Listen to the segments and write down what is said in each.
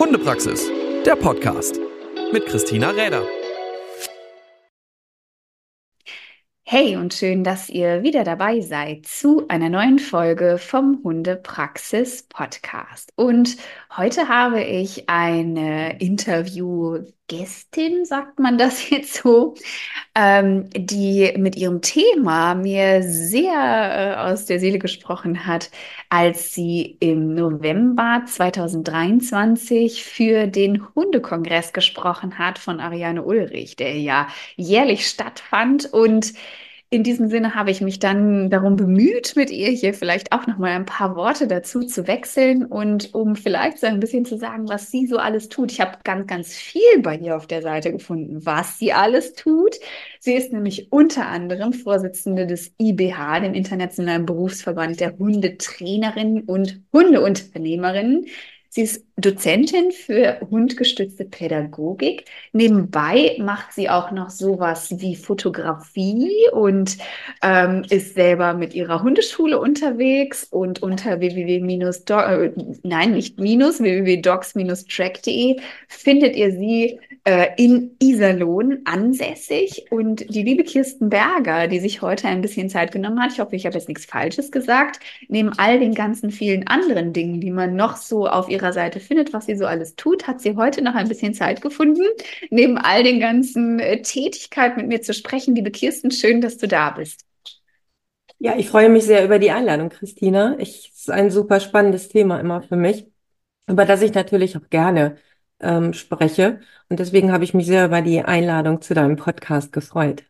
Hundepraxis, der Podcast mit Christina Räder. Hey und schön, dass ihr wieder dabei seid zu einer neuen Folge vom Hundepraxis Podcast. Und heute habe ich eine Interviewgästin, sagt man das jetzt so, ähm, die mit ihrem Thema mir sehr äh, aus der Seele gesprochen hat, als sie im November 2023 für den Hundekongress gesprochen hat von Ariane Ulrich, der ja jährlich stattfand und in diesem Sinne habe ich mich dann darum bemüht, mit ihr hier vielleicht auch noch mal ein paar Worte dazu zu wechseln und um vielleicht so ein bisschen zu sagen, was sie so alles tut. Ich habe ganz, ganz viel bei ihr auf der Seite gefunden, was sie alles tut. Sie ist nämlich unter anderem Vorsitzende des IBH, dem Internationalen Berufsverband der Hundetrainerinnen und Hundeunternehmerinnen. Sie ist Dozentin für hundgestützte Pädagogik. Nebenbei macht sie auch noch sowas wie Fotografie und ähm, ist selber mit ihrer Hundeschule unterwegs und unter www- äh, nein, nicht minus, www.dogs-track.de findet ihr sie äh, in Iserlohn ansässig. Und die liebe Kirsten Berger, die sich heute ein bisschen Zeit genommen hat, ich hoffe, ich habe jetzt nichts Falsches gesagt, neben all den ganzen vielen anderen Dingen, die man noch so auf ihrer Seite findet, was sie so alles tut, hat sie heute noch ein bisschen Zeit gefunden, neben all den ganzen äh, Tätigkeiten mit mir zu sprechen. Liebe Kirsten, schön, dass du da bist. Ja, ich freue mich sehr über die Einladung, Christina. Es ist ein super spannendes Thema immer für mich, über das ich natürlich auch gerne ähm, spreche. Und deswegen habe ich mich sehr über die Einladung zu deinem Podcast gefreut.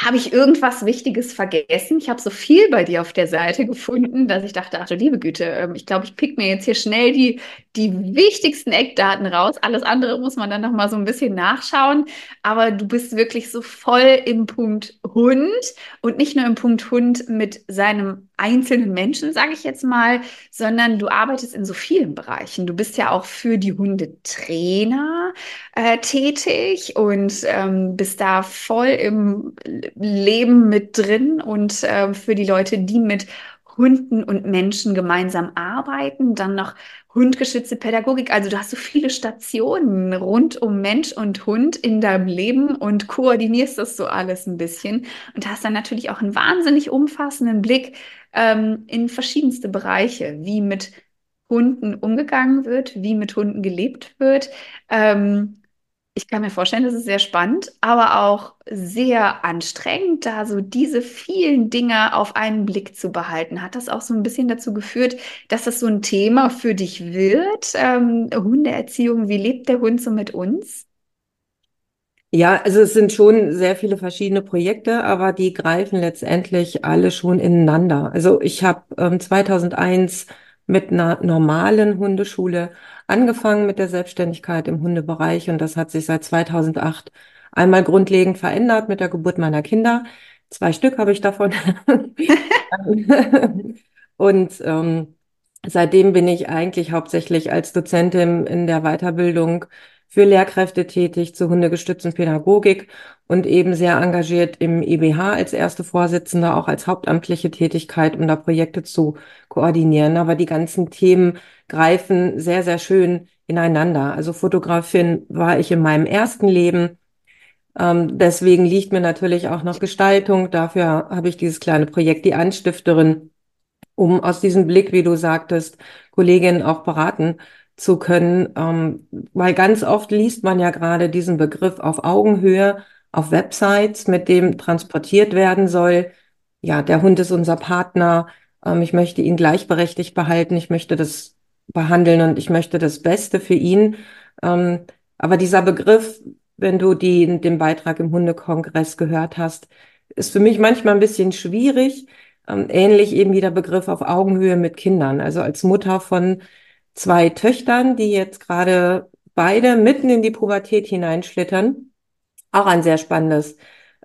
Habe ich irgendwas Wichtiges vergessen? Ich habe so viel bei dir auf der Seite gefunden, dass ich dachte, ach du liebe Güte, ähm, ich glaube, ich pick mir jetzt hier schnell die, die wichtigsten Eckdaten raus. Alles andere muss man dann noch mal so ein bisschen nachschauen. Aber du bist wirklich so voll im Punkt Hund und nicht nur im Punkt Hund mit seinem einzelnen Menschen, sage ich jetzt mal, sondern du arbeitest in so vielen Bereichen. Du bist ja auch für die Hundetrainer äh, tätig und ähm, bist da voll im Leben mit drin und äh, für die Leute, die mit Hunden und Menschen gemeinsam arbeiten, dann noch hundgeschützte Pädagogik. Also du hast so viele Stationen rund um Mensch und Hund in deinem Leben und koordinierst das so alles ein bisschen und hast dann natürlich auch einen wahnsinnig umfassenden Blick ähm, in verschiedenste Bereiche, wie mit Hunden umgegangen wird, wie mit Hunden gelebt wird. Ähm, ich kann mir vorstellen, das ist sehr spannend, aber auch sehr anstrengend, da so diese vielen Dinge auf einen Blick zu behalten. Hat das auch so ein bisschen dazu geführt, dass das so ein Thema für dich wird? Ähm, Hundeerziehung, wie lebt der Hund so mit uns? Ja, also es sind schon sehr viele verschiedene Projekte, aber die greifen letztendlich alle schon ineinander. Also ich habe ähm, 2001 mit einer normalen Hundeschule angefangen mit der Selbstständigkeit im Hundebereich und das hat sich seit 2008 einmal grundlegend verändert mit der Geburt meiner Kinder. Zwei Stück habe ich davon. und ähm, seitdem bin ich eigentlich hauptsächlich als Dozentin in der Weiterbildung für Lehrkräfte tätig zur hundegestützten Pädagogik und eben sehr engagiert im IBH als erste Vorsitzende, auch als hauptamtliche Tätigkeit, um da Projekte zu koordinieren. Aber die ganzen Themen greifen sehr, sehr schön ineinander. Also Fotografin war ich in meinem ersten Leben. Ähm, deswegen liegt mir natürlich auch noch Gestaltung. Dafür habe ich dieses kleine Projekt, die Anstifterin, um aus diesem Blick, wie du sagtest, Kolleginnen auch beraten zu können, ähm, weil ganz oft liest man ja gerade diesen Begriff auf Augenhöhe auf Websites, mit dem transportiert werden soll. Ja, der Hund ist unser Partner. Ähm, ich möchte ihn gleichberechtigt behalten. Ich möchte das behandeln und ich möchte das Beste für ihn. Ähm, aber dieser Begriff, wenn du die, den Beitrag im Hundekongress gehört hast, ist für mich manchmal ein bisschen schwierig. Ähm, ähnlich eben wie der Begriff auf Augenhöhe mit Kindern. Also als Mutter von zwei Töchtern, die jetzt gerade beide mitten in die Pubertät hineinschlittern. Auch ein sehr spannendes,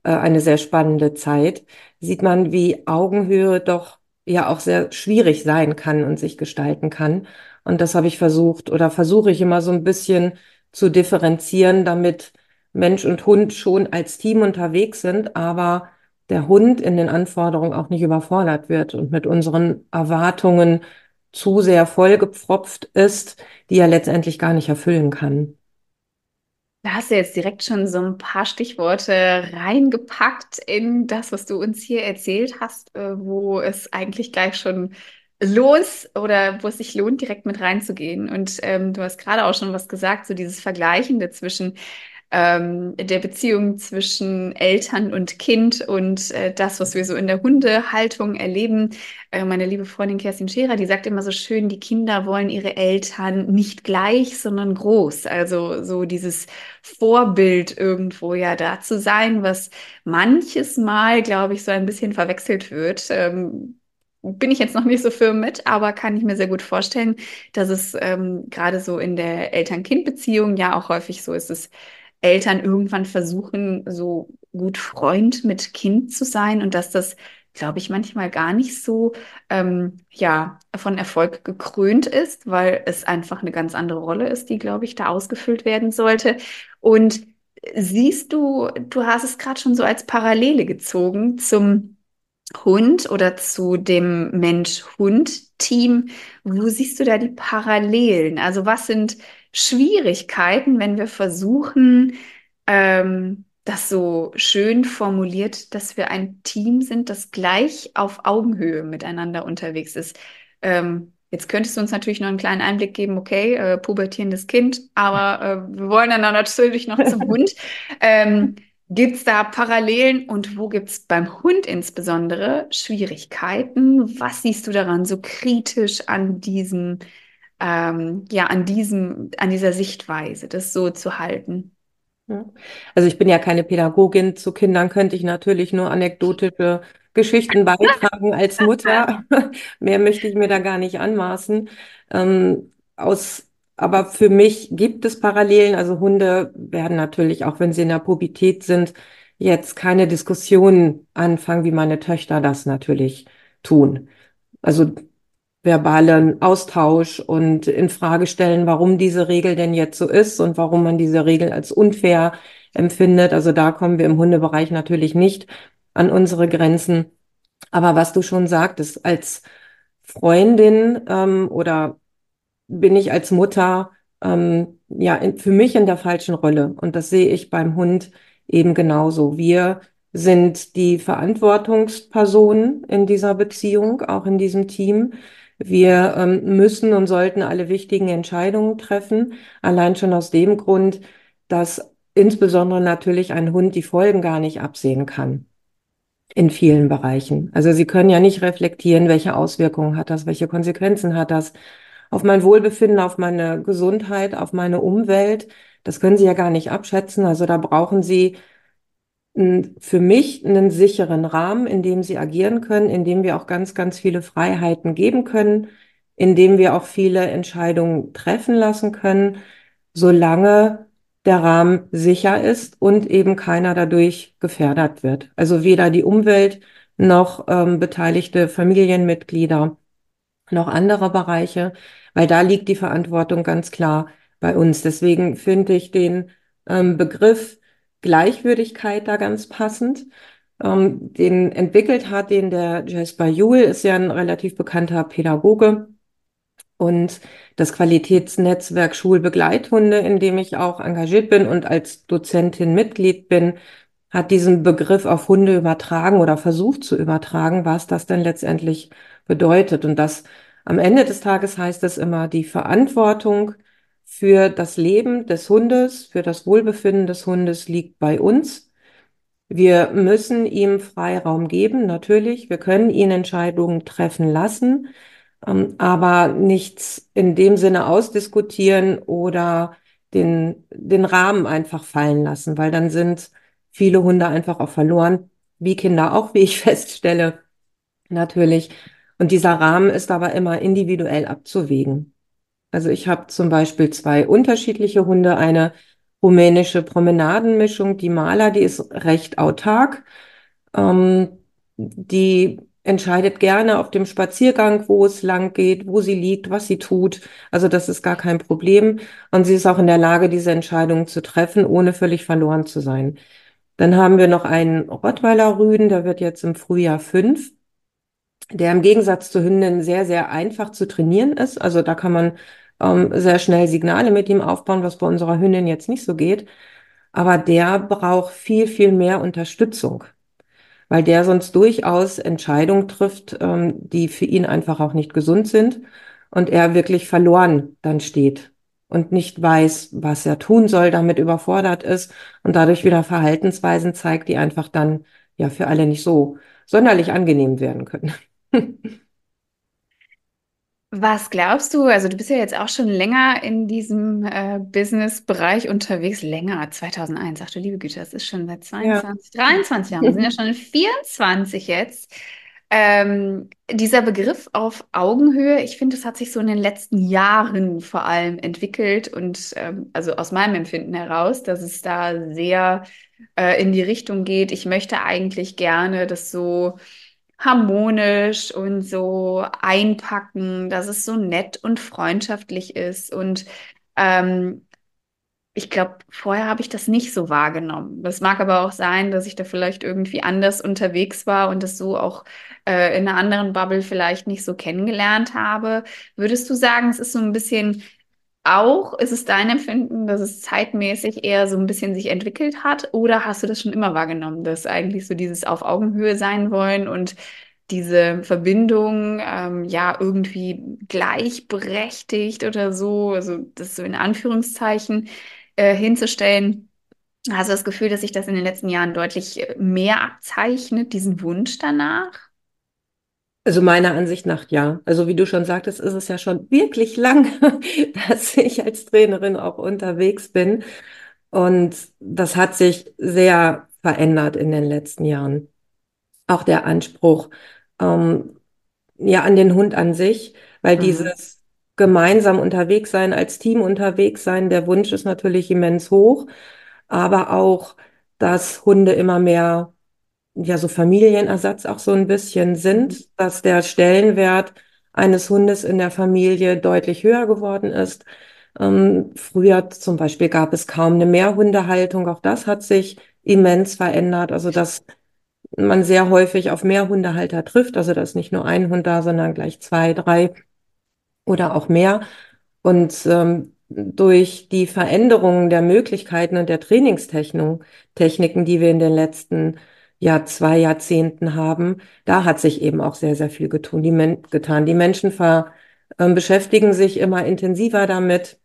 äh, eine sehr spannende Zeit. Sieht man, wie Augenhöhe doch ja auch sehr schwierig sein kann und sich gestalten kann. Und das habe ich versucht oder versuche ich immer so ein bisschen zu differenzieren, damit Mensch und Hund schon als Team unterwegs sind, aber der Hund in den Anforderungen auch nicht überfordert wird und mit unseren Erwartungen zu sehr vollgepfropft ist, die er letztendlich gar nicht erfüllen kann. Da hast du jetzt direkt schon so ein paar Stichworte reingepackt in das, was du uns hier erzählt hast, äh, wo es eigentlich gleich schon los oder wo es sich lohnt, direkt mit reinzugehen. Und ähm, du hast gerade auch schon was gesagt, so dieses Vergleichende zwischen ähm, der Beziehung zwischen Eltern und Kind und äh, das, was wir so in der Hundehaltung erleben. Äh, meine liebe Freundin Kerstin Scherer, die sagt immer so schön, die Kinder wollen ihre Eltern nicht gleich, sondern groß. Also so dieses Vorbild irgendwo ja da zu sein, was manches Mal, glaube ich, so ein bisschen verwechselt wird. Ähm, bin ich jetzt noch nicht so firm mit, aber kann ich mir sehr gut vorstellen, dass es ähm, gerade so in der Eltern-Kind-Beziehung ja auch häufig so ist, dass Eltern irgendwann versuchen, so gut Freund mit Kind zu sein und dass das, glaube ich, manchmal gar nicht so ähm, ja, von Erfolg gekrönt ist, weil es einfach eine ganz andere Rolle ist, die, glaube ich, da ausgefüllt werden sollte. Und siehst du, du hast es gerade schon so als Parallele gezogen zum Hund oder zu dem Mensch-Hund-Team. Wo siehst du da die Parallelen? Also was sind Schwierigkeiten, wenn wir versuchen, ähm, das so schön formuliert, dass wir ein Team sind, das gleich auf Augenhöhe miteinander unterwegs ist. Ähm, jetzt könntest du uns natürlich noch einen kleinen Einblick geben, okay, äh, pubertierendes Kind, aber äh, wir wollen dann natürlich noch zum Hund. Ähm, Gibt es da Parallelen und wo gibt es beim Hund insbesondere Schwierigkeiten? Was siehst du daran so kritisch an diesem ähm, ja, an diesem, an dieser Sichtweise, das so zu halten. Also ich bin ja keine Pädagogin. Zu Kindern könnte ich natürlich nur anekdotische Geschichten beitragen als Mutter. Mehr möchte ich mir da gar nicht anmaßen. Ähm, aus, aber für mich gibt es Parallelen. Also Hunde werden natürlich, auch wenn sie in der Pubertät sind, jetzt keine Diskussionen anfangen, wie meine Töchter das natürlich tun. Also verbalen Austausch und in Frage stellen, warum diese Regel denn jetzt so ist und warum man diese Regel als unfair empfindet. Also da kommen wir im Hundebereich natürlich nicht an unsere Grenzen. Aber was du schon sagtest, als Freundin ähm, oder bin ich als Mutter ähm, ja in, für mich in der falschen Rolle. Und das sehe ich beim Hund eben genauso. Wir sind die Verantwortungspersonen in dieser Beziehung, auch in diesem Team. Wir ähm, müssen und sollten alle wichtigen Entscheidungen treffen, allein schon aus dem Grund, dass insbesondere natürlich ein Hund die Folgen gar nicht absehen kann in vielen Bereichen. Also Sie können ja nicht reflektieren, welche Auswirkungen hat das, welche Konsequenzen hat das auf mein Wohlbefinden, auf meine Gesundheit, auf meine Umwelt. Das können Sie ja gar nicht abschätzen. Also da brauchen Sie für mich einen sicheren Rahmen, in dem sie agieren können, in dem wir auch ganz, ganz viele Freiheiten geben können, in dem wir auch viele Entscheidungen treffen lassen können, solange der Rahmen sicher ist und eben keiner dadurch gefährdet wird. Also weder die Umwelt noch ähm, beteiligte Familienmitglieder noch andere Bereiche, weil da liegt die Verantwortung ganz klar bei uns. Deswegen finde ich den ähm, Begriff Gleichwürdigkeit da ganz passend. Ähm, den entwickelt hat, den der Jasper Juhl, ist ja ein relativ bekannter Pädagoge. Und das Qualitätsnetzwerk Schulbegleithunde, in dem ich auch engagiert bin und als Dozentin Mitglied bin, hat diesen Begriff auf Hunde übertragen oder versucht zu übertragen, was das denn letztendlich bedeutet. Und das am Ende des Tages heißt es immer, die Verantwortung für das Leben des Hundes, für das Wohlbefinden des Hundes liegt bei uns. Wir müssen ihm Freiraum geben, natürlich. Wir können ihn Entscheidungen treffen lassen, ähm, aber nichts in dem Sinne ausdiskutieren oder den, den Rahmen einfach fallen lassen, weil dann sind viele Hunde einfach auch verloren, wie Kinder auch, wie ich feststelle, natürlich. Und dieser Rahmen ist aber immer individuell abzuwägen. Also ich habe zum Beispiel zwei unterschiedliche Hunde, eine rumänische Promenadenmischung, die Maler, die ist recht autark. Ähm, die entscheidet gerne auf dem Spaziergang, wo es lang geht, wo sie liegt, was sie tut. Also das ist gar kein Problem. Und sie ist auch in der Lage, diese Entscheidungen zu treffen, ohne völlig verloren zu sein. Dann haben wir noch einen Rottweiler Rüden, der wird jetzt im Frühjahr fünf. Der im Gegensatz zu Hünden sehr, sehr einfach zu trainieren ist. Also da kann man ähm, sehr schnell Signale mit ihm aufbauen, was bei unserer Hündin jetzt nicht so geht. Aber der braucht viel, viel mehr Unterstützung, weil der sonst durchaus Entscheidungen trifft, ähm, die für ihn einfach auch nicht gesund sind und er wirklich verloren dann steht und nicht weiß, was er tun soll, damit überfordert ist und dadurch wieder Verhaltensweisen zeigt, die einfach dann ja für alle nicht so sonderlich angenehm werden können. Was glaubst du? Also du bist ja jetzt auch schon länger in diesem äh, Business-Bereich unterwegs. Länger, 2001. Ach du liebe Güte, das ist schon seit 22, ja. 23 Jahren. Wir sind ja schon in 24 jetzt. Ähm, dieser Begriff auf Augenhöhe, ich finde, das hat sich so in den letzten Jahren vor allem entwickelt und ähm, also aus meinem Empfinden heraus, dass es da sehr äh, in die Richtung geht. Ich möchte eigentlich gerne, dass so harmonisch und so einpacken, dass es so nett und freundschaftlich ist. Und ähm, ich glaube, vorher habe ich das nicht so wahrgenommen. Das mag aber auch sein, dass ich da vielleicht irgendwie anders unterwegs war und das so auch äh, in einer anderen Bubble vielleicht nicht so kennengelernt habe. Würdest du sagen, es ist so ein bisschen auch, ist es dein Empfinden, dass es zeitmäßig eher so ein bisschen sich entwickelt hat? Oder hast du das schon immer wahrgenommen, dass eigentlich so dieses auf Augenhöhe sein wollen und diese Verbindung ähm, ja irgendwie gleichberechtigt oder so, also das so in Anführungszeichen äh, hinzustellen? Hast du das Gefühl, dass sich das in den letzten Jahren deutlich mehr abzeichnet, diesen Wunsch danach? Also meiner Ansicht nach ja. Also wie du schon sagtest, ist es ja schon wirklich lang, dass ich als Trainerin auch unterwegs bin. Und das hat sich sehr verändert in den letzten Jahren. Auch der Anspruch ähm, ja an den Hund an sich, weil mhm. dieses gemeinsam unterwegs sein, als Team unterwegs sein, der Wunsch ist natürlich immens hoch, aber auch, dass Hunde immer mehr ja so Familienersatz auch so ein bisschen sind, mhm. dass der Stellenwert eines Hundes in der Familie deutlich höher geworden ist. Ähm, früher zum Beispiel gab es kaum eine Mehrhundehaltung. Auch das hat sich immens verändert. Also dass man sehr häufig auf Mehrhundehalter trifft. Also da ist nicht nur ein Hund da, sondern gleich zwei, drei oder auch mehr. Und ähm, durch die Veränderungen der Möglichkeiten und der Trainingstechniken, die wir in den letzten ja zwei Jahrzehnten haben, da hat sich eben auch sehr, sehr viel getun, die Men getan. Die Menschen ver, äh, beschäftigen sich immer intensiver damit,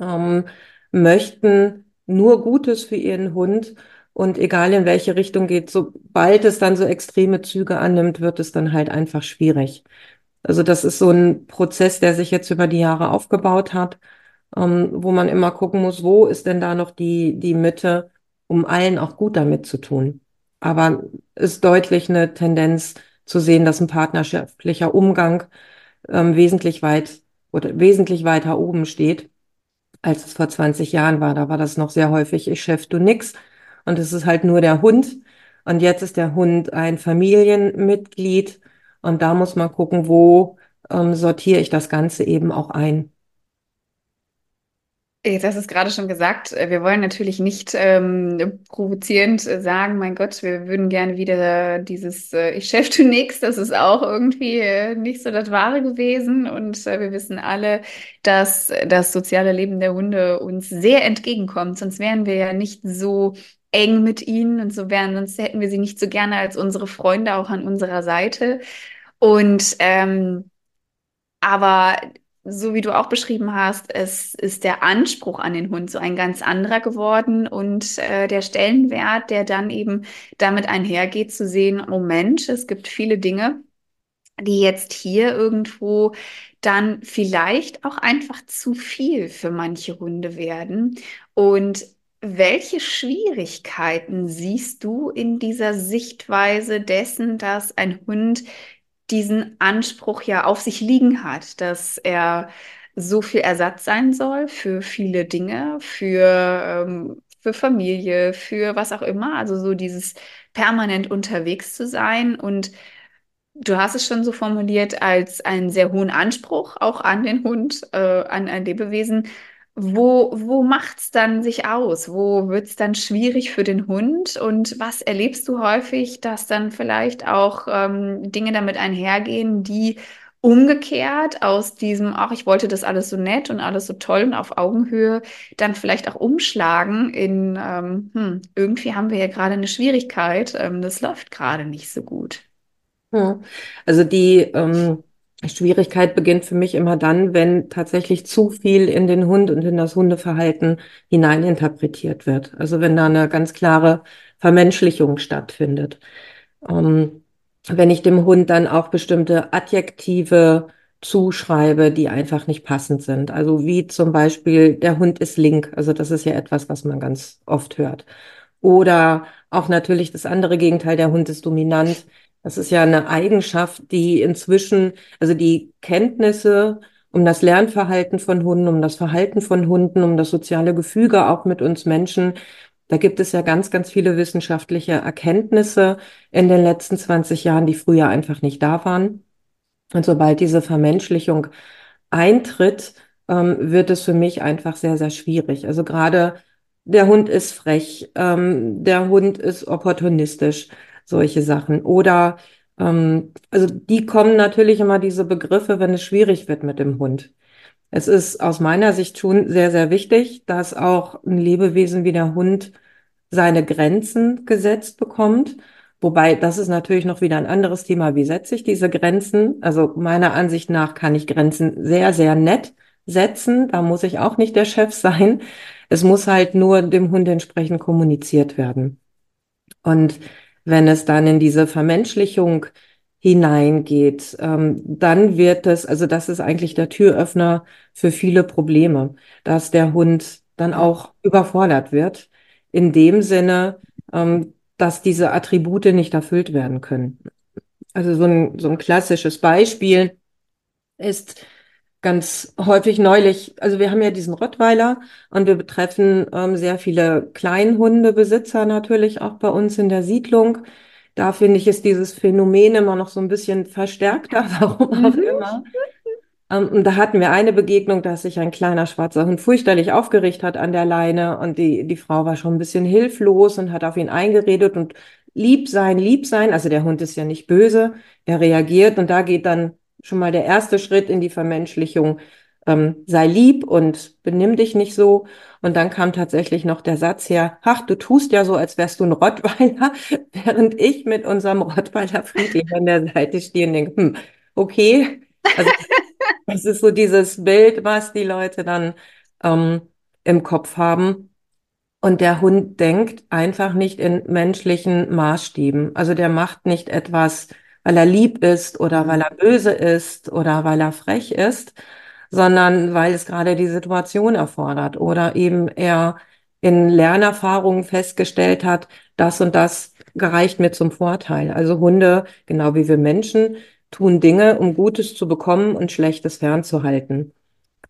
ähm, möchten nur Gutes für ihren Hund und egal in welche Richtung geht, sobald es dann so extreme Züge annimmt, wird es dann halt einfach schwierig. Also das ist so ein Prozess, der sich jetzt über die Jahre aufgebaut hat, ähm, wo man immer gucken muss, wo ist denn da noch die, die Mitte, um allen auch gut damit zu tun. Aber ist deutlich eine Tendenz zu sehen, dass ein partnerschaftlicher Umgang ähm, wesentlich weit oder wesentlich weiter oben steht, als es vor 20 Jahren war. Da war das noch sehr häufig, ich chef, du nix. Und es ist halt nur der Hund. Und jetzt ist der Hund ein Familienmitglied. Und da muss man gucken, wo ähm, sortiere ich das Ganze eben auch ein. Jetzt hast du es gerade schon gesagt, äh, wir wollen natürlich nicht ähm, provozierend äh, sagen, mein Gott, wir würden gerne wieder dieses äh, Ich chef du nix, das ist auch irgendwie äh, nicht so das Wahre gewesen. Und äh, wir wissen alle, dass das soziale Leben der Hunde uns sehr entgegenkommt, sonst wären wir ja nicht so eng mit ihnen und so wären, sonst hätten wir sie nicht so gerne als unsere Freunde auch an unserer Seite. Und ähm, aber so wie du auch beschrieben hast, es ist der Anspruch an den Hund so ein ganz anderer geworden und äh, der Stellenwert, der dann eben damit einhergeht, zu sehen, oh Mensch, es gibt viele Dinge, die jetzt hier irgendwo dann vielleicht auch einfach zu viel für manche Hunde werden. Und welche Schwierigkeiten siehst du in dieser Sichtweise dessen, dass ein Hund diesen Anspruch ja auf sich liegen hat, dass er so viel Ersatz sein soll für viele Dinge, für, ähm, für Familie, für was auch immer. Also so dieses permanent unterwegs zu sein. Und du hast es schon so formuliert als einen sehr hohen Anspruch auch an den Hund, äh, an ein Lebewesen. Wo, wo macht es dann sich aus? Wo wird es dann schwierig für den Hund? Und was erlebst du häufig, dass dann vielleicht auch ähm, Dinge damit einhergehen, die umgekehrt aus diesem, ach, ich wollte das alles so nett und alles so toll und auf Augenhöhe, dann vielleicht auch umschlagen in, ähm, hm, irgendwie haben wir ja gerade eine Schwierigkeit, ähm, das läuft gerade nicht so gut. Also die ähm, Schwierigkeit beginnt für mich immer dann, wenn tatsächlich zu viel in den Hund und in das Hundeverhalten hineininterpretiert wird. Also wenn da eine ganz klare Vermenschlichung stattfindet. Ähm, wenn ich dem Hund dann auch bestimmte Adjektive zuschreibe, die einfach nicht passend sind. Also wie zum Beispiel, der Hund ist link. Also das ist ja etwas, was man ganz oft hört. Oder auch natürlich das andere Gegenteil, der Hund ist dominant. Das ist ja eine Eigenschaft, die inzwischen, also die Kenntnisse um das Lernverhalten von Hunden, um das Verhalten von Hunden, um das soziale Gefüge auch mit uns Menschen, da gibt es ja ganz, ganz viele wissenschaftliche Erkenntnisse in den letzten 20 Jahren, die früher einfach nicht da waren. Und sobald diese Vermenschlichung eintritt, ähm, wird es für mich einfach sehr, sehr schwierig. Also gerade der Hund ist frech, ähm, der Hund ist opportunistisch, solche Sachen. Oder ähm, also die kommen natürlich immer diese Begriffe, wenn es schwierig wird mit dem Hund. Es ist aus meiner Sicht schon sehr, sehr wichtig, dass auch ein Lebewesen wie der Hund seine Grenzen gesetzt bekommt. Wobei, das ist natürlich noch wieder ein anderes Thema. Wie setze ich diese Grenzen? Also meiner Ansicht nach kann ich Grenzen sehr, sehr nett setzen. Da muss ich auch nicht der Chef sein. Es muss halt nur dem Hund entsprechend kommuniziert werden. Und wenn es dann in diese Vermenschlichung hineingeht, ähm, dann wird es, also das ist eigentlich der Türöffner für viele Probleme, dass der Hund dann auch überfordert wird, in dem Sinne, ähm, dass diese Attribute nicht erfüllt werden können. Also so ein, so ein klassisches Beispiel ist ganz häufig neulich, also wir haben ja diesen Rottweiler und wir betreffen ähm, sehr viele Kleinhundebesitzer natürlich auch bei uns in der Siedlung. Da finde ich, ist dieses Phänomen immer noch so ein bisschen verstärkter, warum auch mhm. immer. Ähm, und da hatten wir eine Begegnung, dass sich ein kleiner schwarzer Hund fürchterlich aufgeregt hat an der Leine und die, die Frau war schon ein bisschen hilflos und hat auf ihn eingeredet und lieb sein, lieb sein. Also der Hund ist ja nicht böse, er reagiert und da geht dann schon mal der erste Schritt in die Vermenschlichung. Ähm, sei lieb und benimm dich nicht so. Und dann kam tatsächlich noch der Satz her, ach, du tust ja so, als wärst du ein Rottweiler, während ich mit unserem Rottweiler friedlich an der Seite stehe und denke, hm, okay. Also, das ist so dieses Bild, was die Leute dann ähm, im Kopf haben. Und der Hund denkt einfach nicht in menschlichen Maßstäben. Also der macht nicht etwas, weil er lieb ist oder weil er böse ist oder weil er frech ist, sondern weil es gerade die Situation erfordert oder eben er in Lernerfahrungen festgestellt hat, das und das gereicht mir zum Vorteil. Also Hunde, genau wie wir Menschen, tun Dinge, um Gutes zu bekommen und Schlechtes fernzuhalten.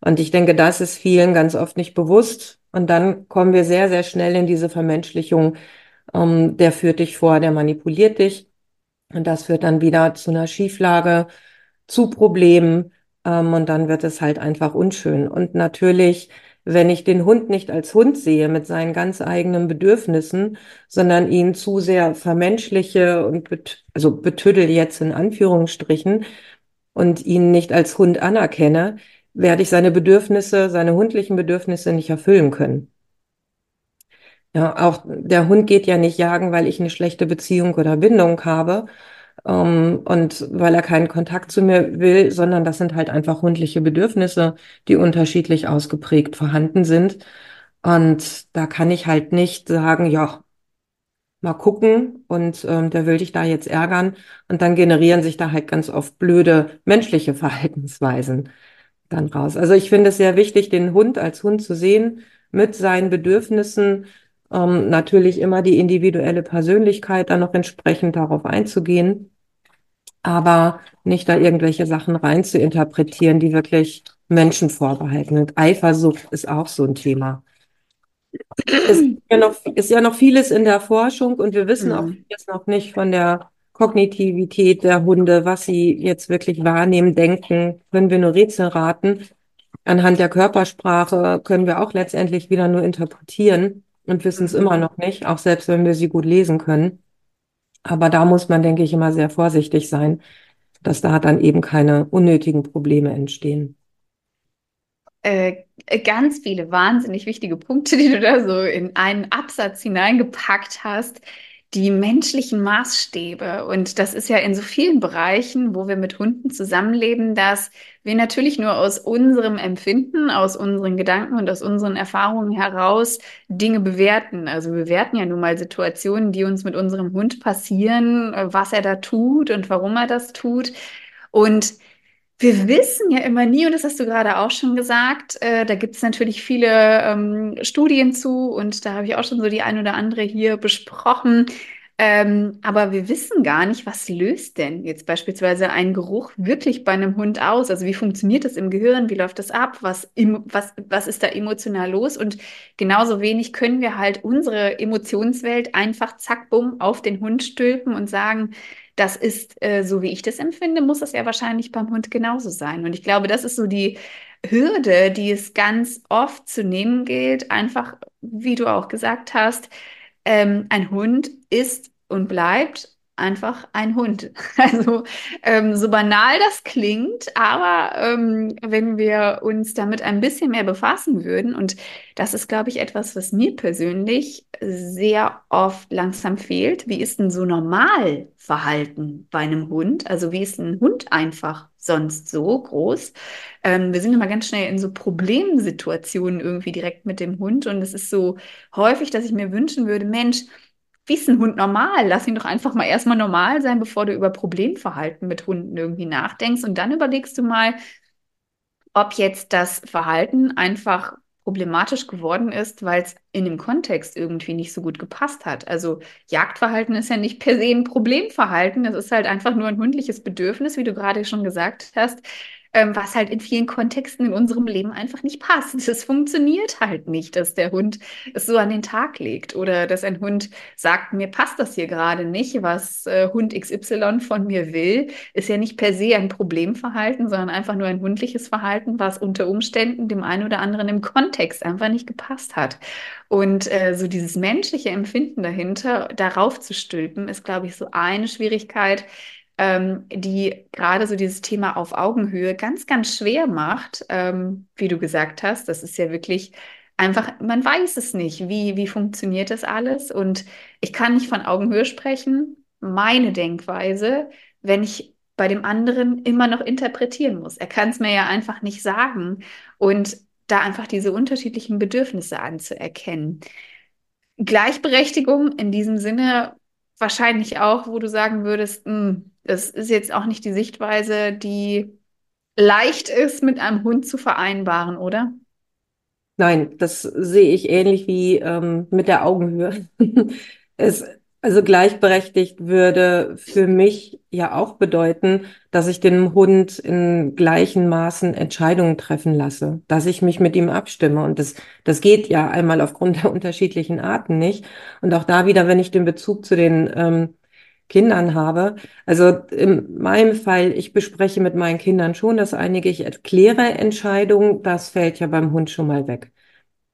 Und ich denke, das ist vielen ganz oft nicht bewusst. Und dann kommen wir sehr, sehr schnell in diese Vermenschlichung. Ähm, der führt dich vor, der manipuliert dich. Und das führt dann wieder zu einer Schieflage, zu Problemen. Ähm, und dann wird es halt einfach unschön. Und natürlich, wenn ich den Hund nicht als Hund sehe mit seinen ganz eigenen Bedürfnissen, sondern ihn zu sehr vermenschliche und bet also betüdel jetzt in Anführungsstrichen und ihn nicht als Hund anerkenne, werde ich seine Bedürfnisse, seine hundlichen Bedürfnisse nicht erfüllen können. Ja, auch der Hund geht ja nicht jagen, weil ich eine schlechte Beziehung oder Bindung habe ähm, und weil er keinen Kontakt zu mir will, sondern das sind halt einfach hundliche Bedürfnisse, die unterschiedlich ausgeprägt vorhanden sind. Und da kann ich halt nicht sagen, ja, mal gucken und ähm, der will dich da jetzt ärgern. Und dann generieren sich da halt ganz oft blöde menschliche Verhaltensweisen dann raus. Also ich finde es sehr wichtig, den Hund als Hund zu sehen mit seinen Bedürfnissen ähm, natürlich immer die individuelle Persönlichkeit dann noch entsprechend darauf einzugehen, aber nicht da irgendwelche Sachen rein zu interpretieren, die wirklich Menschen vorbehalten. Und Eifersucht ist auch so ein Thema. Es ist ja noch, ist ja noch vieles in der Forschung und wir wissen auch mhm. vieles noch nicht von der Kognitivität der Hunde, was sie jetzt wirklich wahrnehmen, denken, können wir nur Rätsel raten. anhand der Körpersprache können wir auch letztendlich wieder nur interpretieren und wissen es Mhm. immer noch nicht, auch selbst wenn wir sie gut lesen können. Aber da muss man, denke ich, immer sehr vorsichtig sein, dass da dann eben keine unnötigen Probleme entstehen. Äh, ganz viele wahnsinnig wichtige Punkte, die du da so in einen Absatz hineingepackt hast. Die menschlichen Maßstäbe. Und das ist ja in so vielen Bereichen, wo wir mit Hunden zusammenleben, dass wir natürlich nur aus unserem Empfinden, aus unseren Gedanken und aus unseren Erfahrungen heraus Dinge bewerten. Also wir bewerten ja nun mal Situationen, die uns mit unserem Hund passieren, äh, was er da tut und warum er das tut. Und wir wissen ja immer nie, und das hast du gerade auch schon gesagt, äh, da gibt es natürlich viele ähm, Studien zu und da habe ich auch schon so die ein oder andere hier besprochen. Ähm, aber wir wissen gar nicht, was löst denn jetzt beispielsweise ein Geruch wirklich bei einem Hund aus? Also wie funktioniert das im Gehirn? Wie läuft das ab? Was, was, was ist da emotional los? Und genauso wenig können wir halt unsere Emotionswelt einfach zack, bumm, auf den Hund stülpen und sagen, das ist, äh, so wie ich das empfinde, muss das ja wahrscheinlich beim Hund genauso sein. Und ich glaube, das ist so die Hürde, die es ganz oft zu nehmen gilt. Einfach, wie du auch gesagt hast, ähm, ein Hund ist und bleibt einfach ein Hund. Also ähm, so banal das klingt, aber ähm, wenn wir uns damit ein bisschen mehr befassen würden, und das ist, glaube ich, etwas, was mir persönlich sehr oft langsam fehlt, wie ist denn so Normalverhalten bei einem Hund? Also wie ist ein Hund einfach sonst so groß? Ähm, wir sind immer ganz schnell in so Problemsituationen irgendwie direkt mit dem Hund und es ist so häufig, dass ich mir wünschen würde, Mensch, wie ist ein Hund normal? Lass ihn doch einfach mal erstmal normal sein, bevor du über Problemverhalten mit Hunden irgendwie nachdenkst. Und dann überlegst du mal, ob jetzt das Verhalten einfach problematisch geworden ist, weil es in dem Kontext irgendwie nicht so gut gepasst hat. Also Jagdverhalten ist ja nicht per se ein Problemverhalten, es ist halt einfach nur ein hundliches Bedürfnis, wie du gerade schon gesagt hast ähm, was halt in vielen Kontexten in unserem Leben einfach nicht passt. Es funktioniert halt nicht, dass der Hund es so an den Tag legt oder dass ein Hund sagt, mir passt das hier gerade nicht, was äh, Hund XY von mir will, ist ja nicht per se ein Problemverhalten, sondern einfach nur ein hundliches Verhalten, was unter Umständen dem einen oder anderen im Kontext einfach nicht gepasst hat. Und äh, so dieses menschliche Empfinden dahinter, darauf zu stülpen, ist, glaube ich, so eine Schwierigkeit, ähm, die gerade so dieses Thema auf Augenhöhe ganz, ganz schwer macht, ähm, wie du gesagt hast. Das ist ja wirklich einfach, man weiß es nicht, wie, wie funktioniert das alles. Und ich kann nicht von Augenhöhe sprechen. Meine Denkweise, wenn ich bei dem anderen immer noch interpretieren muss. Er kann es mir ja einfach nicht sagen. Und da einfach diese unterschiedlichen Bedürfnisse anzuerkennen. Gleichberechtigung in diesem Sinne wahrscheinlich auch, wo du sagen würdest, mh, hm, das ist jetzt auch nicht die Sichtweise, die leicht ist, mit einem Hund zu vereinbaren, oder? Nein, das sehe ich ähnlich wie ähm, mit der Augenhöhe. es, also gleichberechtigt würde für mich ja auch bedeuten, dass ich dem Hund in gleichen Maßen Entscheidungen treffen lasse, dass ich mich mit ihm abstimme. Und das, das geht ja einmal aufgrund der unterschiedlichen Arten nicht. Und auch da wieder, wenn ich den Bezug zu den ähm, Kindern habe. Also in meinem Fall, ich bespreche mit meinen Kindern schon das einige, ich erkläre Entscheidungen, das fällt ja beim Hund schon mal weg.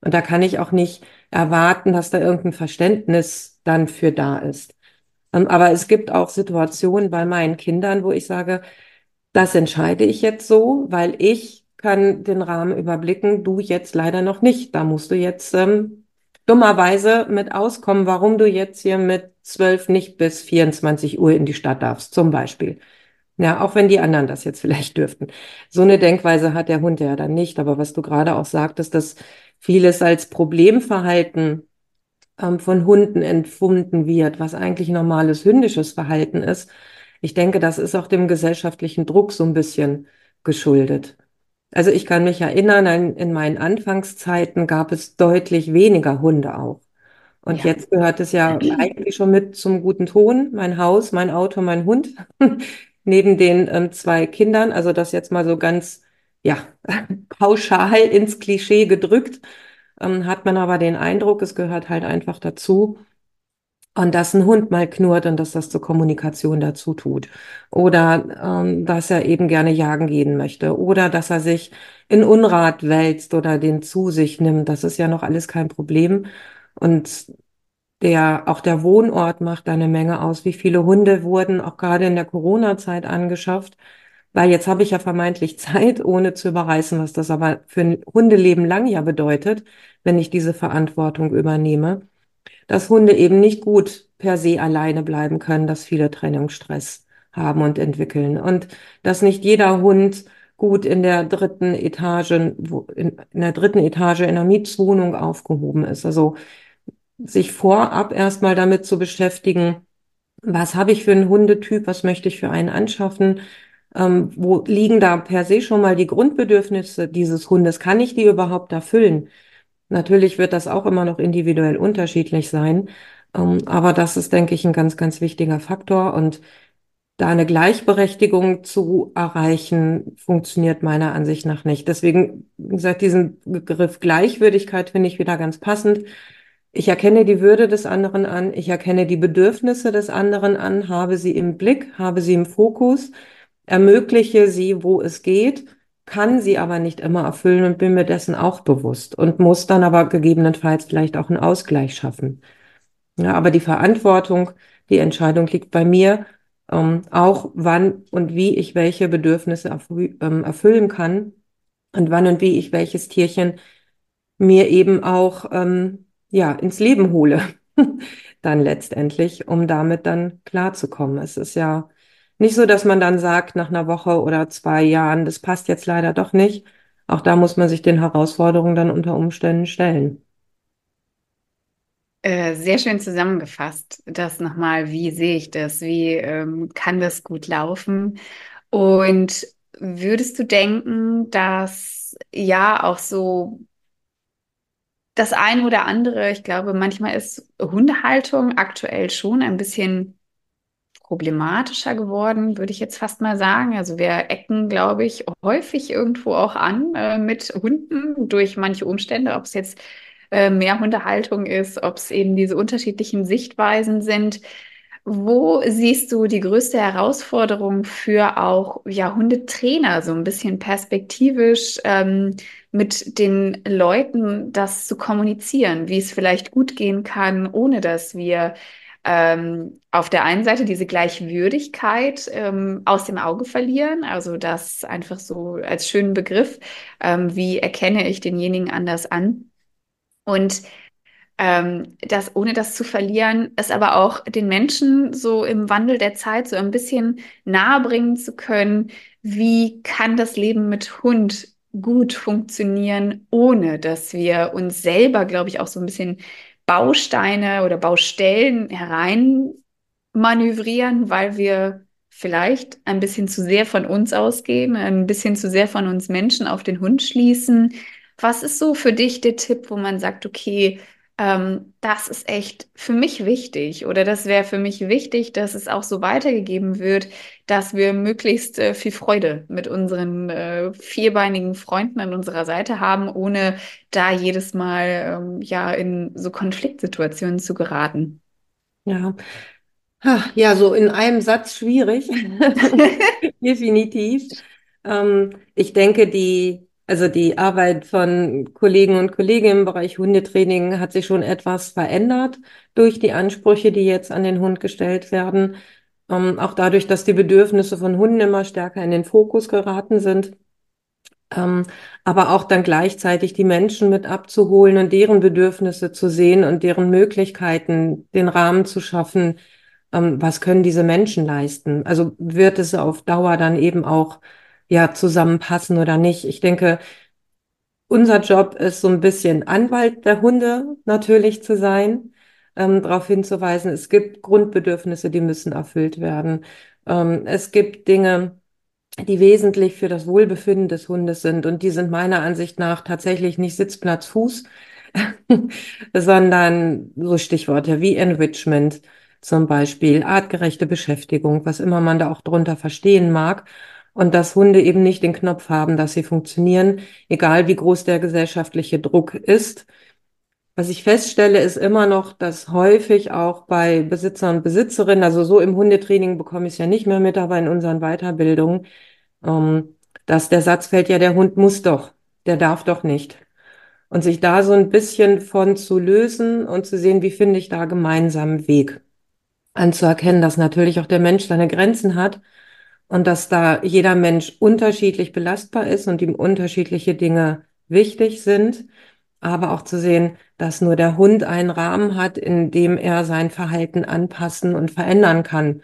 Und da kann ich auch nicht erwarten, dass da irgendein Verständnis dann für da ist. Ähm, aber es gibt auch Situationen bei meinen Kindern, wo ich sage, das entscheide ich jetzt so, weil ich kann den Rahmen überblicken, du jetzt leider noch nicht. Da musst du jetzt ähm, dummerweise mit auskommen, warum du jetzt hier mit zwölf nicht bis 24 Uhr in die Stadt darfst, zum Beispiel. Ja, auch wenn die anderen das jetzt vielleicht dürften. So eine Denkweise hat der Hund ja dann nicht. Aber was du gerade auch sagtest, dass vieles als Problemverhalten ähm, von Hunden empfunden wird, was eigentlich normales hündisches Verhalten ist. Ich denke, das ist auch dem gesellschaftlichen Druck so ein bisschen geschuldet. Also ich kann mich erinnern, in meinen Anfangszeiten gab es deutlich weniger Hunde auch. Und ja. jetzt gehört es ja eigentlich schon mit zum guten Ton. Mein Haus, mein Auto, mein Hund. Neben den ähm, zwei Kindern. Also das jetzt mal so ganz, ja, pauschal ins Klischee gedrückt. Ähm, hat man aber den Eindruck, es gehört halt einfach dazu. und dass ein Hund mal knurrt und dass das zur Kommunikation dazu tut. Oder ähm, dass er eben gerne jagen gehen möchte. Oder dass er sich in Unrat wälzt oder den zu sich nimmt. Das ist ja noch alles kein Problem. Und der, auch der Wohnort macht eine Menge aus. Wie viele Hunde wurden auch gerade in der Corona-Zeit angeschafft? Weil jetzt habe ich ja vermeintlich Zeit, ohne zu überreißen, was das aber für ein Hundeleben lang ja bedeutet, wenn ich diese Verantwortung übernehme dass Hunde eben nicht gut per se alleine bleiben können, dass viele Trennungsstress haben und entwickeln und dass nicht jeder Hund gut in der dritten Etage, in, der dritten Etage in einer Mietswohnung aufgehoben ist. Also sich vorab erstmal damit zu beschäftigen, was habe ich für einen Hundetyp, was möchte ich für einen anschaffen, ähm, wo liegen da per se schon mal die Grundbedürfnisse dieses Hundes, kann ich die überhaupt erfüllen? Natürlich wird das auch immer noch individuell unterschiedlich sein. Ähm, aber das ist, denke ich, ein ganz, ganz wichtiger Faktor. Und da eine Gleichberechtigung zu erreichen, funktioniert meiner Ansicht nach nicht. Deswegen, wie gesagt, diesen Begriff Gleichwürdigkeit finde ich wieder ganz passend. Ich erkenne die Würde des anderen an, ich erkenne die Bedürfnisse des anderen an, habe sie im Blick, habe sie im Fokus, ermögliche sie, wo es geht kann sie aber nicht immer erfüllen und bin mir dessen auch bewusst und muss dann aber gegebenenfalls vielleicht auch einen Ausgleich schaffen. Ja, aber die Verantwortung, die Entscheidung liegt bei mir, ähm, auch wann und wie ich welche Bedürfnisse erfü ähm, erfüllen kann und wann und wie ich welches Tierchen mir eben auch ähm, ja ins Leben hole, dann letztendlich, um damit dann klarzukommen. Es ist ja nicht so, dass man dann sagt, nach einer Woche oder zwei Jahren, das passt jetzt leider doch nicht. Auch da muss man sich den Herausforderungen dann unter Umständen stellen. Äh, sehr schön zusammengefasst, das nochmal, wie sehe ich das, wie ähm, kann das gut laufen? Und würdest du denken, dass ja auch so das eine oder andere, ich glaube, manchmal ist Hundehaltung aktuell schon ein bisschen problematischer geworden, würde ich jetzt fast mal sagen. Also wir ecken, glaube ich, häufig irgendwo auch an äh, mit Hunden durch manche Umstände, ob es jetzt äh, mehr Hundehaltung ist, ob es eben diese unterschiedlichen Sichtweisen sind. Wo siehst du die größte Herausforderung für auch ja, Hundetrainer, so ein bisschen perspektivisch ähm, mit den Leuten das zu kommunizieren, wie es vielleicht gut gehen kann, ohne dass wir ähm, auf der einen Seite diese Gleichwürdigkeit ähm, aus dem Auge verlieren, also das einfach so als schönen Begriff, ähm, wie erkenne ich denjenigen anders an? Und ähm, das, ohne das zu verlieren, es aber auch den Menschen so im Wandel der Zeit so ein bisschen nahebringen zu können, wie kann das Leben mit Hund gut funktionieren, ohne dass wir uns selber, glaube ich, auch so ein bisschen Bausteine oder Baustellen herein manövrieren, weil wir vielleicht ein bisschen zu sehr von uns ausgehen, ein bisschen zu sehr von uns Menschen auf den Hund schließen. Was ist so für dich der Tipp, wo man sagt, okay, ähm, das ist echt für mich wichtig oder das wäre für mich wichtig, dass es auch so weitergegeben wird, dass wir möglichst äh, viel Freude mit unseren äh, vierbeinigen Freunden an unserer Seite haben, ohne da jedes Mal ähm, ja in so Konfliktsituationen zu geraten. Ja. Ja, so in einem Satz schwierig. Definitiv. Ähm, ich denke, die also die Arbeit von Kollegen und Kolleginnen im Bereich Hundetraining hat sich schon etwas verändert durch die Ansprüche, die jetzt an den Hund gestellt werden. Ähm, auch dadurch, dass die Bedürfnisse von Hunden immer stärker in den Fokus geraten sind. Ähm, aber auch dann gleichzeitig die Menschen mit abzuholen und deren Bedürfnisse zu sehen und deren Möglichkeiten, den Rahmen zu schaffen. Ähm, was können diese Menschen leisten? Also wird es auf Dauer dann eben auch ja zusammenpassen oder nicht. Ich denke, unser Job ist so ein bisschen Anwalt der Hunde natürlich zu sein, ähm, darauf hinzuweisen, es gibt Grundbedürfnisse, die müssen erfüllt werden. Ähm, es gibt Dinge, die wesentlich für das Wohlbefinden des Hundes sind und die sind meiner Ansicht nach tatsächlich nicht Sitzplatz, Fuß, sondern so Stichworte wie Enrichment zum Beispiel, artgerechte Beschäftigung, was immer man da auch drunter verstehen mag und dass Hunde eben nicht den Knopf haben, dass sie funktionieren, egal wie groß der gesellschaftliche Druck ist. Was ich feststelle, ist immer noch, dass häufig auch bei Besitzern und Besitzerinnen, also so im Hundetraining bekomme ich es ja nicht mehr mit, aber in unseren Weiterbildungen, ähm, dass der Satz fällt, ja, der Hund muss doch, der darf doch nicht. Und sich da so ein bisschen von zu lösen und zu sehen, wie finde ich da gemeinsamen Weg. Anzuerkennen, dass natürlich auch der Mensch seine Grenzen hat und dass da jeder Mensch unterschiedlich belastbar ist und ihm unterschiedliche Dinge wichtig sind aber auch zu sehen, dass nur der Hund einen Rahmen hat, in dem er sein Verhalten anpassen und verändern kann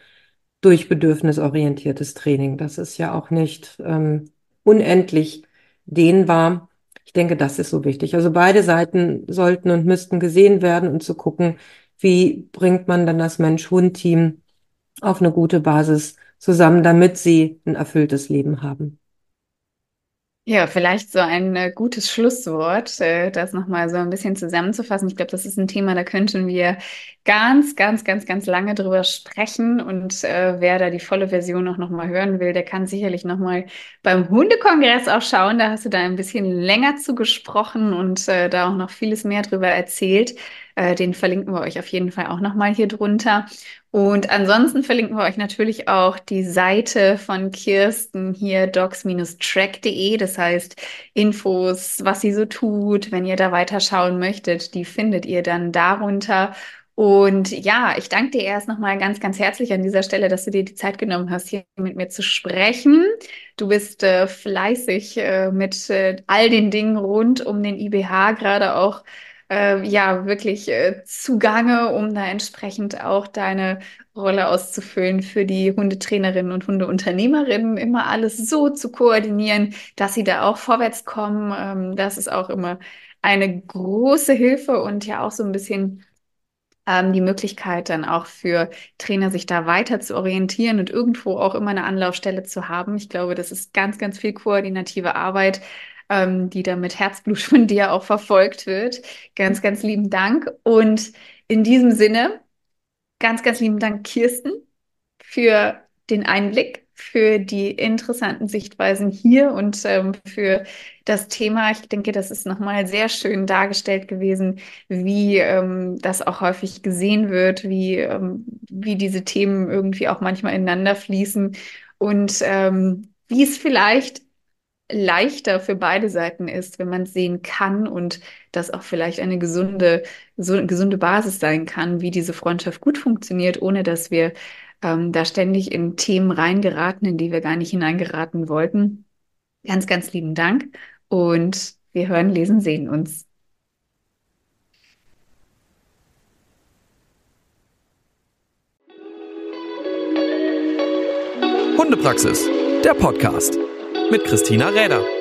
durch bedürfnisorientiertes Training. Das ist ja auch nicht ähm, unendlich dehnbar. Ich denke, das ist so wichtig. Also beide Seiten sollten und müssten gesehen werden und zu gucken, wie bringt man dann das Mensch-Hund-Team auf eine gute Basis zusammen, damit sie ein erfülltes Leben haben. Ja, vielleicht so ein äh, gutes Schlusswort, äh, das nochmal so ein bisschen zusammenzufassen. Ich glaube, das ist ein Thema, da könnten wir ganz, ganz, ganz, ganz lange drüber sprechen. Und äh, wer da die volle Version auch nochmal hören will, der kann sicherlich nochmal beim Hundekongress auch schauen. Da hast du da ein bisschen länger zu gesprochen und äh, da auch noch vieles mehr drüber erzählt. Äh, den verlinken wir euch auf jeden Fall auch nochmal hier drunter. Und ansonsten verlinken wir euch natürlich auch die Seite von Kirsten hier docs-track.de. Das heißt, Infos, was sie so tut, wenn ihr da weiterschauen möchtet, die findet ihr dann darunter. Und ja, ich danke dir erst nochmal ganz, ganz herzlich an dieser Stelle, dass du dir die Zeit genommen hast, hier mit mir zu sprechen. Du bist äh, fleißig äh, mit äh, all den Dingen rund um den IBH, gerade auch äh, ja wirklich äh, zugange, um da entsprechend auch deine Rolle auszufüllen für die Hundetrainerinnen und Hundeunternehmerinnen, immer alles so zu koordinieren, dass sie da auch vorwärts kommen. Ähm, das ist auch immer eine große Hilfe und ja auch so ein bisschen ähm, die Möglichkeit dann auch für Trainer, sich da weiter zu orientieren und irgendwo auch immer eine Anlaufstelle zu haben. Ich glaube, das ist ganz, ganz viel koordinative Arbeit, ähm, die da mit Herzblut von dir auch verfolgt wird. Ganz, ganz lieben Dank. Und in diesem Sinne, ganz, ganz lieben Dank, Kirsten, für den Einblick, für die interessanten Sichtweisen hier und ähm, für das Thema. Ich denke, das ist nochmal sehr schön dargestellt gewesen, wie ähm, das auch häufig gesehen wird, wie, ähm, wie diese Themen irgendwie auch manchmal ineinander fließen und ähm, wie es vielleicht leichter für beide Seiten ist, wenn man sehen kann und das auch vielleicht eine gesunde, so gesunde Basis sein kann, wie diese Freundschaft gut funktioniert, ohne dass wir ähm, da ständig in Themen reingeraten, in die wir gar nicht hineingeraten wollten. Ganz, ganz lieben Dank und wir hören, lesen, sehen uns. Hundepraxis, der Podcast mit Christina Räder.